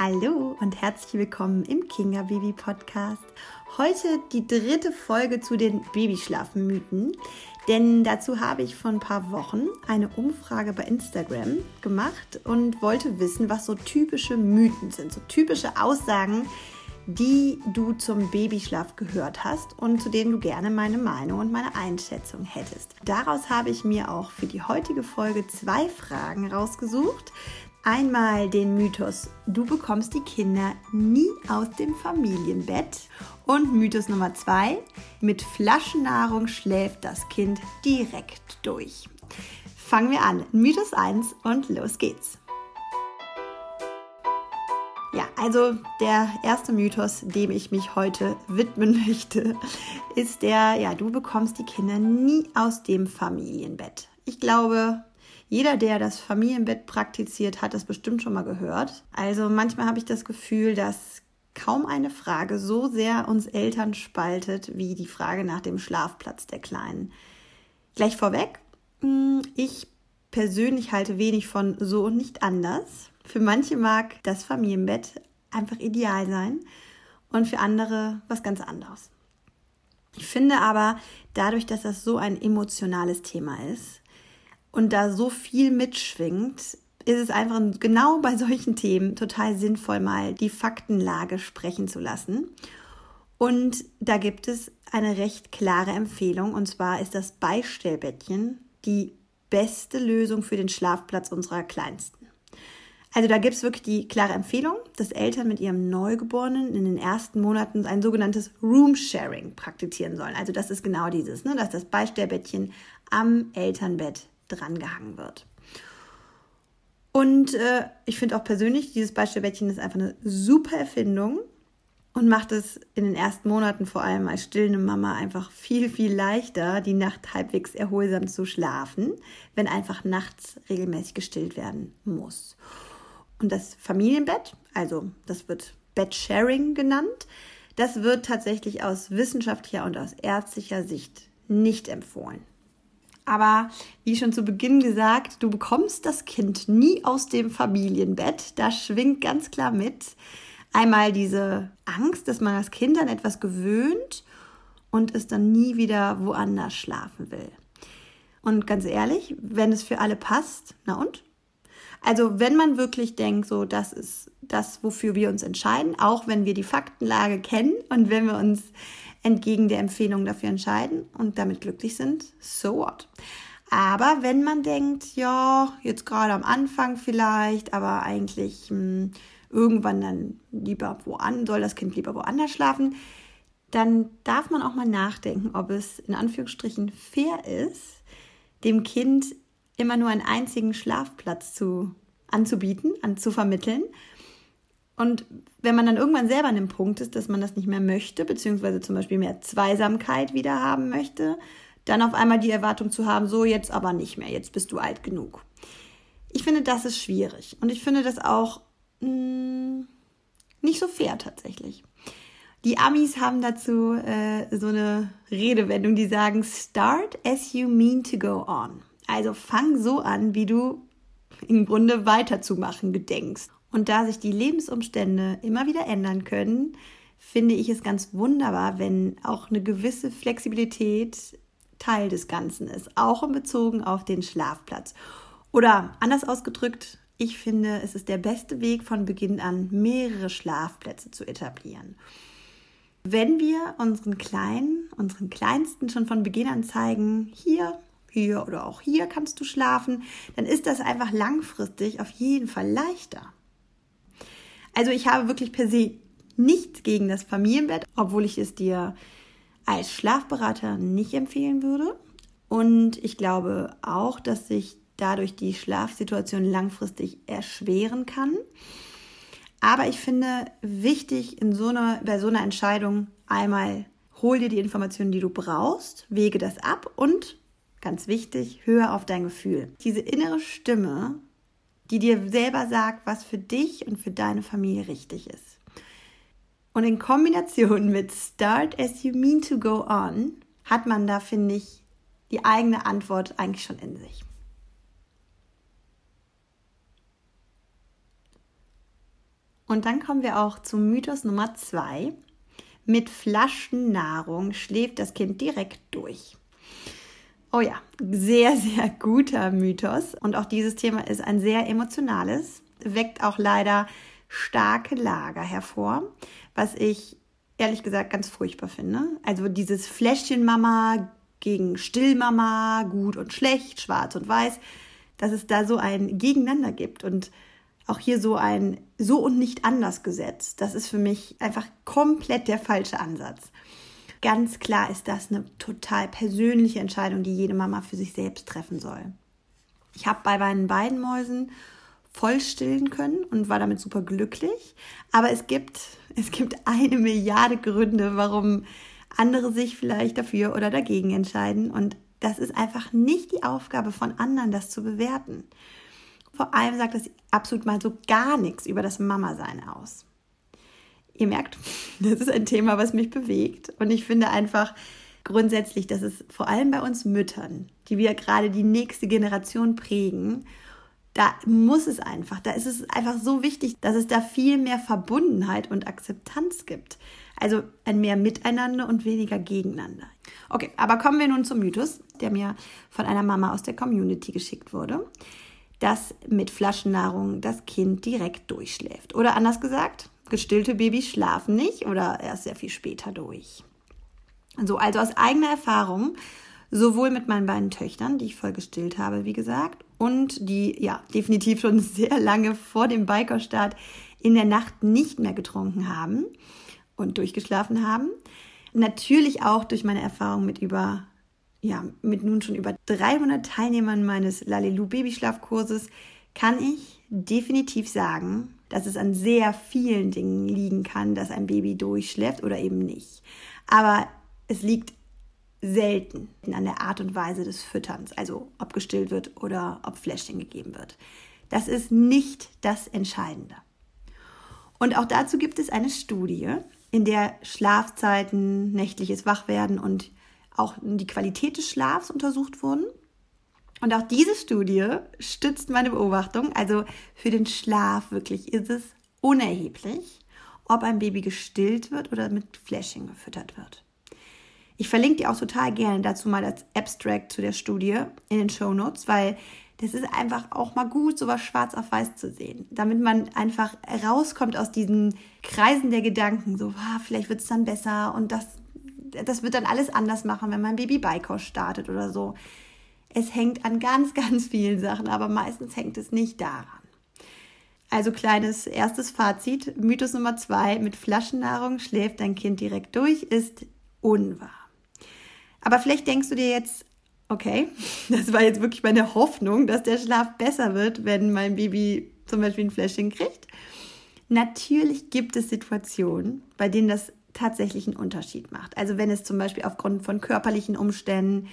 Hallo und herzlich willkommen im Kinga Baby Podcast. Heute die dritte Folge zu den Babyschlafmythen, denn dazu habe ich vor ein paar Wochen eine Umfrage bei Instagram gemacht und wollte wissen, was so typische Mythen sind, so typische Aussagen, die du zum Babyschlaf gehört hast und zu denen du gerne meine Meinung und meine Einschätzung hättest. Daraus habe ich mir auch für die heutige Folge zwei Fragen rausgesucht. Einmal den Mythos, du bekommst die Kinder nie aus dem Familienbett. Und Mythos Nummer zwei, mit Flaschennahrung schläft das Kind direkt durch. Fangen wir an. Mythos 1 und los geht's. Ja, also der erste Mythos, dem ich mich heute widmen möchte, ist der, ja, du bekommst die Kinder nie aus dem Familienbett. Ich glaube, jeder, der das Familienbett praktiziert, hat das bestimmt schon mal gehört. Also manchmal habe ich das Gefühl, dass kaum eine Frage so sehr uns Eltern spaltet wie die Frage nach dem Schlafplatz der Kleinen. Gleich vorweg, hm, ich persönlich halte wenig von so und nicht anders. Für manche mag das Familienbett einfach ideal sein und für andere was ganz anderes. Ich finde aber, dadurch, dass das so ein emotionales Thema ist, und da so viel mitschwingt, ist es einfach genau bei solchen Themen total sinnvoll, mal die Faktenlage sprechen zu lassen. Und da gibt es eine recht klare Empfehlung, und zwar ist das Beistellbettchen die beste Lösung für den Schlafplatz unserer Kleinsten. Also da gibt es wirklich die klare Empfehlung, dass Eltern mit ihrem Neugeborenen in den ersten Monaten ein sogenanntes Room Sharing praktizieren sollen. Also das ist genau dieses, ne, dass das Beistellbettchen am Elternbett drangehangen wird. Und äh, ich finde auch persönlich, dieses Beistellbettchen ist einfach eine super Erfindung und macht es in den ersten Monaten vor allem als stillende Mama einfach viel, viel leichter, die Nacht halbwegs erholsam zu schlafen, wenn einfach nachts regelmäßig gestillt werden muss. Und das Familienbett, also das wird Bedsharing genannt, das wird tatsächlich aus wissenschaftlicher und aus ärztlicher Sicht nicht empfohlen. Aber wie schon zu Beginn gesagt, du bekommst das Kind nie aus dem Familienbett. Da schwingt ganz klar mit einmal diese Angst, dass man das Kind an etwas gewöhnt und es dann nie wieder woanders schlafen will. Und ganz ehrlich, wenn es für alle passt, na und? Also wenn man wirklich denkt, so das ist das, wofür wir uns entscheiden, auch wenn wir die Faktenlage kennen und wenn wir uns entgegen der Empfehlung dafür entscheiden und damit glücklich sind, so what. Aber wenn man denkt, ja, jetzt gerade am Anfang vielleicht, aber eigentlich mh, hm, irgendwann dann lieber woanders, soll das Kind lieber woanders schlafen, dann darf man auch mal nachdenken, ob es in Anführungsstrichen fair ist, dem Kind immer nur einen einzigen Schlafplatz zu, anzubieten, an, zu vermitteln und wenn man dann irgendwann selber an dem Punkt ist, dass man das nicht mehr möchte, beziehungsweise zum Beispiel mehr Zweisamkeit wieder haben möchte, dann auf einmal die Erwartung zu haben, so jetzt aber nicht mehr, jetzt bist du alt genug. Ich finde, das ist schwierig. Und ich finde das auch mh, hm, nicht so fair tatsächlich. Die Amis haben dazu äh, so eine Redewendung, die sagen, start as you mean to go on. Also fang so an, wie du im Grunde weiterzumachen gedenkst. Und da sich die Lebensumstände immer wieder ändern können, finde ich es ganz wunderbar, wenn auch eine gewisse Flexibilität Teil des Ganzen ist, auch in Bezug auf den Schlafplatz. Oder anders ausgedrückt, ich finde, es ist der beste Weg von Beginn an, mehrere Schlafplätze zu etablieren. Wenn wir unseren Kleinen, unseren Kleinsten schon von Beginn an zeigen, hier, hier oder auch hier kannst du schlafen, dann ist das einfach langfristig auf jeden Fall leichter. Also ich habe wirklich per se nichts gegen das Familienbett, obwohl ich es dir als Schlafberater nicht empfehlen würde. Und ich glaube auch, dass sich dadurch die Schlafsituation langfristig erschweren kann. Aber ich finde wichtig in so einer, bei so einer Entscheidung einmal hol dir die Informationen, die du brauchst, wege das ab und ganz wichtig, höre auf dein Gefühl. Diese innere Stimme die dir selber sagt, was für dich und für deine Familie richtig ist. Und in Kombination mit Start as you mean to go on hat man da, finde ich, die eigene Antwort eigentlich schon in sich. Und dann kommen wir auch zum Mythos Nummer zwei. Mit Flaschennahrung schläft das Kind direkt durch. Oh ja, sehr, sehr guter Mythos. Und auch dieses Thema ist ein sehr emotionales, weckt auch leider starke Lager hervor, was ich ehrlich gesagt ganz furchtbar finde. Also dieses Fläschchenmama gegen Stillmama, gut und schlecht, schwarz und weiß, dass es da so ein Gegeneinander gibt und auch hier so ein so und nicht anders Gesetz. Das ist für mich einfach komplett der falsche Ansatz. Ganz klar ist das eine total persönliche Entscheidung, die jede Mama für sich selbst treffen soll. Ich habe bei meinen beiden Mäusen voll stillen können und war damit super glücklich. Aber es gibt, es gibt eine Milliarde Gründe, warum andere sich vielleicht dafür oder dagegen entscheiden. Und das ist einfach nicht die Aufgabe von anderen, das zu bewerten. Vor allem sagt das absolut mal so gar nichts über das Mama-Sein aus. Ihr merkt, das ist ein Thema, was mich bewegt. Und ich finde einfach grundsätzlich, dass es vor allem bei uns Müttern, die wir gerade die nächste Generation prägen, da muss es einfach, da ist es einfach so wichtig, dass es da viel mehr Verbundenheit und Akzeptanz gibt. Also ein mehr Miteinander und weniger gegeneinander. Okay, aber kommen wir nun zum Mythos, der mir von einer Mama aus der Community geschickt wurde, dass mit Flaschennahrung das Kind direkt durchschläft. Oder anders gesagt, gestillte Babys schlafen nicht oder erst sehr viel später durch. So, also aus eigener Erfahrung, sowohl mit meinen beiden Töchtern, die ich voll gestillt habe, wie gesagt, und die ja definitiv schon sehr lange vor dem Bikerstart in der Nacht nicht mehr getrunken haben und durchgeschlafen haben. Natürlich auch durch meine Erfahrung mit über ja, mit nun schon über 300 Teilnehmern meines Lalelu Babyschlafkurses kann ich definitiv sagen, dass es an sehr vielen Dingen liegen kann, dass ein Baby durchschläft oder eben nicht. Aber es liegt selten an der Art und Weise des Fütterns, also ob gestillt wird oder ob Fläschchen gegeben wird. Das ist nicht das Entscheidende. Und auch dazu gibt es eine Studie, in der Schlafzeiten, nächtliches Wachwerden und auch die Qualität des Schlafs untersucht wurden. Und auch diese Studie stützt meine Beobachtung. Also für den Schlaf wirklich ist es unerheblich, ob ein Baby gestillt wird oder mit Fläschchen gefüttert wird. Ich verlinke dir auch total gerne dazu mal das Abstract zu der Studie in den Show Notes, weil das ist einfach auch mal gut, sowas schwarz auf weiß zu sehen, damit man einfach rauskommt aus diesen Kreisen der Gedanken, so, ah, vielleicht wird es dann besser und das, das wird dann alles anders machen, wenn mein Baby Beikos startet oder so. Es hängt an ganz, ganz vielen Sachen, aber meistens hängt es nicht daran. Also kleines erstes Fazit. Mythos Nummer zwei, mit Flaschennahrung schläft dein Kind direkt durch, ist unwahr. Aber vielleicht denkst du dir jetzt, okay, das war jetzt wirklich meine Hoffnung, dass der Schlaf besser wird, wenn mein Baby zum Beispiel ein Fläschchen kriegt. Natürlich gibt es Situationen, bei denen das tatsächlich einen Unterschied macht. Also wenn es zum Beispiel aufgrund von körperlichen Umständen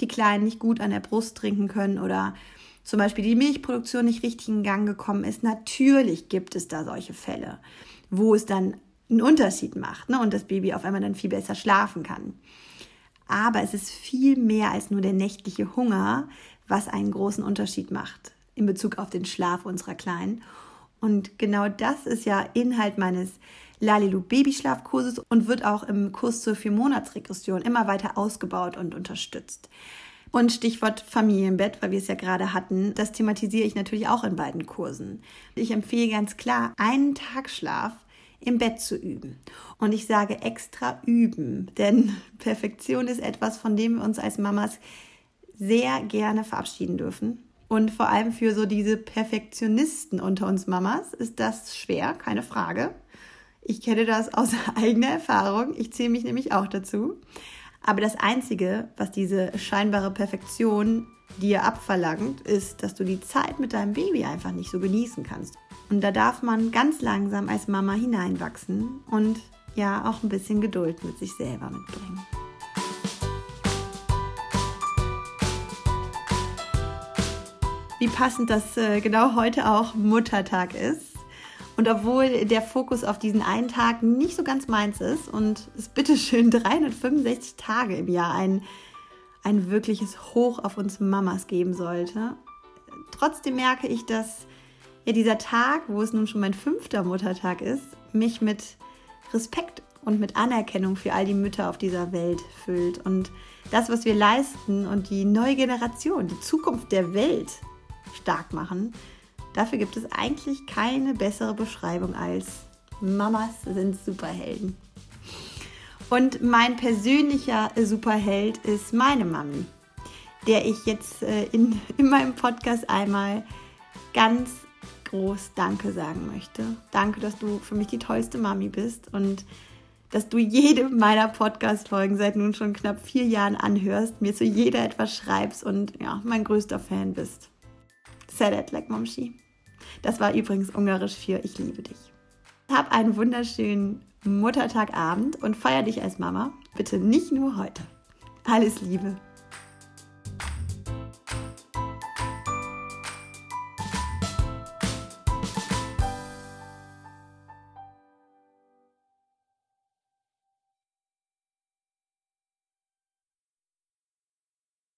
die Kleinen nicht gut an der Brust trinken können oder zum Beispiel die Milchproduktion nicht richtig in Gang gekommen ist. Natürlich gibt es da solche Fälle, wo es dann einen Unterschied macht ne? und das Baby auf einmal dann viel besser schlafen kann. Aber es ist viel mehr als nur der nächtliche Hunger, was einen großen Unterschied macht in Bezug auf den Schlaf unserer Kleinen. Und genau das ist ja Inhalt meines Lalilu Babyschlafkurses und wird auch im Kurs zur Viermonatsregression immer weiter ausgebaut und unterstützt. Und Stichwort Familienbett, weil wir es ja gerade hatten, das thematisiere ich natürlich auch in beiden Kursen. Ich empfehle ganz klar, einen Tag Schlaf im Bett zu üben. Und ich sage extra üben, denn Perfektion ist etwas, von dem wir uns als Mamas sehr gerne verabschieden dürfen. Und vor allem für so diese Perfektionisten unter uns Mamas ist das schwer, keine Frage. Ich kenne das aus eigener Erfahrung. Ich zähle mich nämlich auch dazu. Aber das Einzige, was diese scheinbare Perfektion dir abverlangt, ist, dass du die Zeit mit deinem Baby einfach nicht so genießen kannst. Und da darf man ganz langsam als Mama hineinwachsen und ja auch ein bisschen Geduld mit sich selber mitbringen. Wie passend, dass äh, genau heute auch Muttertag ist. Und obwohl der Fokus auf diesen einen Tag nicht so ganz meins ist und es bitteschön 365 Tage im Jahr ein, ein wirkliches Hoch auf uns Mamas geben sollte, trotzdem merke ich, dass ja dieser Tag, wo es nun schon mein fünfter Muttertag ist, mich mit Respekt und mit Anerkennung für all die Mütter auf dieser Welt füllt. Und das, was wir leisten und die neue Generation, die Zukunft der Welt stark machen, dafür gibt es eigentlich keine bessere Beschreibung als Mamas sind Superhelden. Und mein persönlicher Superheld ist meine Mami, der ich jetzt äh, in, in meinem Podcast einmal ganz groß Danke sagen möchte. Danke, dass du für mich die tollste Mami bist und dass du jede meiner Podcast-Folgen seit nun schon knapp vier Jahren anhörst, mir zu jeder etwas schreibst und ja, mein größter Fan bist. Sadat like Momshi. Das war übrigens ungarisch für Ich liebe dich. Hab einen wunderschönen Muttertagabend und feier dich als Mama. Bitte nicht nur heute. Alles Liebe.